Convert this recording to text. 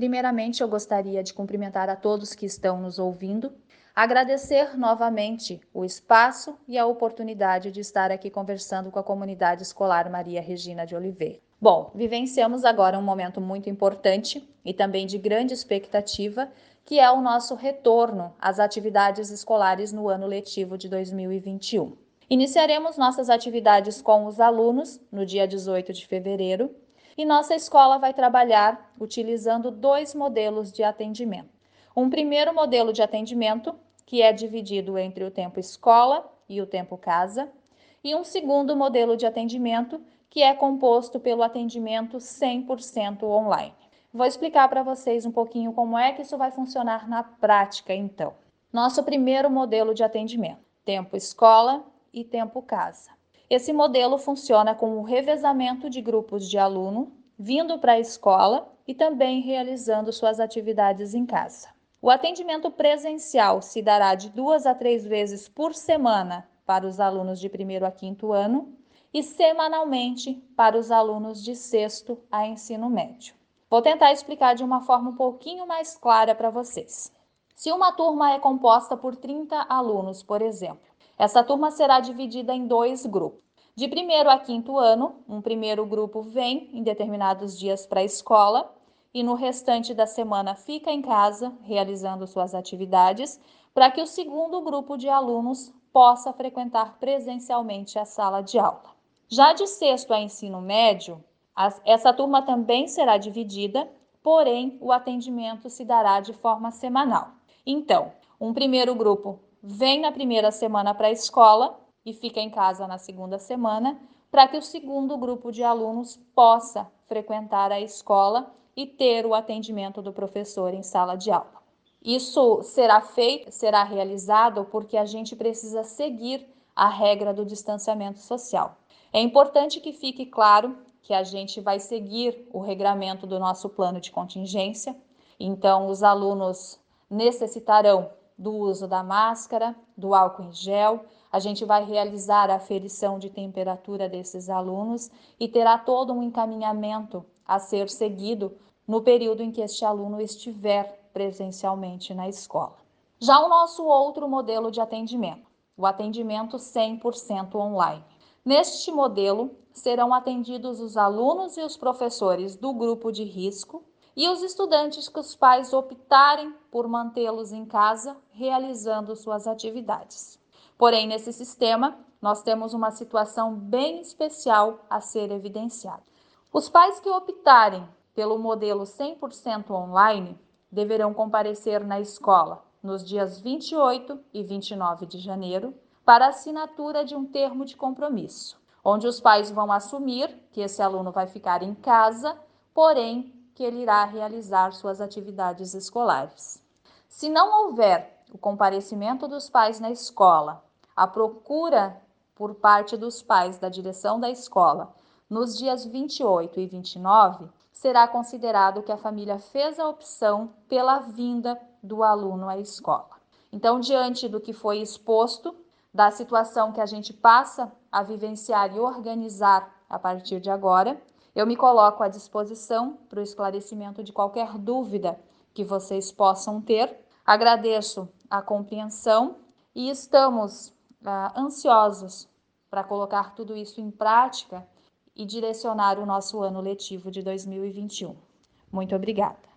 Primeiramente, eu gostaria de cumprimentar a todos que estão nos ouvindo, agradecer novamente o espaço e a oportunidade de estar aqui conversando com a comunidade escolar Maria Regina de Oliveira. Bom, vivenciamos agora um momento muito importante e também de grande expectativa, que é o nosso retorno às atividades escolares no ano letivo de 2021. Iniciaremos nossas atividades com os alunos no dia 18 de fevereiro e nossa escola vai trabalhar utilizando dois modelos de atendimento. Um primeiro modelo de atendimento, que é dividido entre o tempo escola e o tempo casa, e um segundo modelo de atendimento, que é composto pelo atendimento 100% online. Vou explicar para vocês um pouquinho como é que isso vai funcionar na prática, então. Nosso primeiro modelo de atendimento: tempo escola e tempo casa. Esse modelo funciona com o revezamento de grupos de aluno vindo para a escola e também realizando suas atividades em casa. O atendimento presencial se dará de duas a três vezes por semana para os alunos de primeiro a quinto ano e semanalmente para os alunos de sexto a ensino médio. Vou tentar explicar de uma forma um pouquinho mais clara para vocês. Se uma turma é composta por 30 alunos, por exemplo, essa turma será dividida em dois grupos. De primeiro a quinto ano, um primeiro grupo vem em determinados dias para a escola e no restante da semana fica em casa realizando suas atividades, para que o segundo grupo de alunos possa frequentar presencialmente a sala de aula. Já de sexto a ensino médio, essa turma também será dividida, porém o atendimento se dará de forma semanal. Então, um primeiro grupo vem na primeira semana para a escola e fica em casa na segunda semana, para que o segundo grupo de alunos possa frequentar a escola e ter o atendimento do professor em sala de aula. Isso será feito, será realizado porque a gente precisa seguir a regra do distanciamento social. É importante que fique claro que a gente vai seguir o regramento do nosso plano de contingência. Então, os alunos necessitarão do uso da máscara, do álcool em gel. A gente vai realizar a aferição de temperatura desses alunos e terá todo um encaminhamento a ser seguido no período em que este aluno estiver presencialmente na escola. Já o nosso outro modelo de atendimento, o atendimento 100% online. Neste modelo, serão atendidos os alunos e os professores do grupo de risco e os estudantes que os pais optarem por mantê-los em casa realizando suas atividades. Porém, nesse sistema, nós temos uma situação bem especial a ser evidenciada. Os pais que optarem pelo modelo 100% online deverão comparecer na escola nos dias 28 e 29 de janeiro para assinatura de um termo de compromisso, onde os pais vão assumir que esse aluno vai ficar em casa, porém que ele irá realizar suas atividades escolares. Se não houver o comparecimento dos pais na escola, a procura por parte dos pais da direção da escola nos dias 28 e 29, será considerado que a família fez a opção pela vinda do aluno à escola. Então, diante do que foi exposto, da situação que a gente passa a vivenciar e organizar a partir de agora, eu me coloco à disposição para o esclarecimento de qualquer dúvida que vocês possam ter. Agradeço a compreensão e estamos ah, ansiosos para colocar tudo isso em prática e direcionar o nosso ano letivo de 2021. Muito obrigada.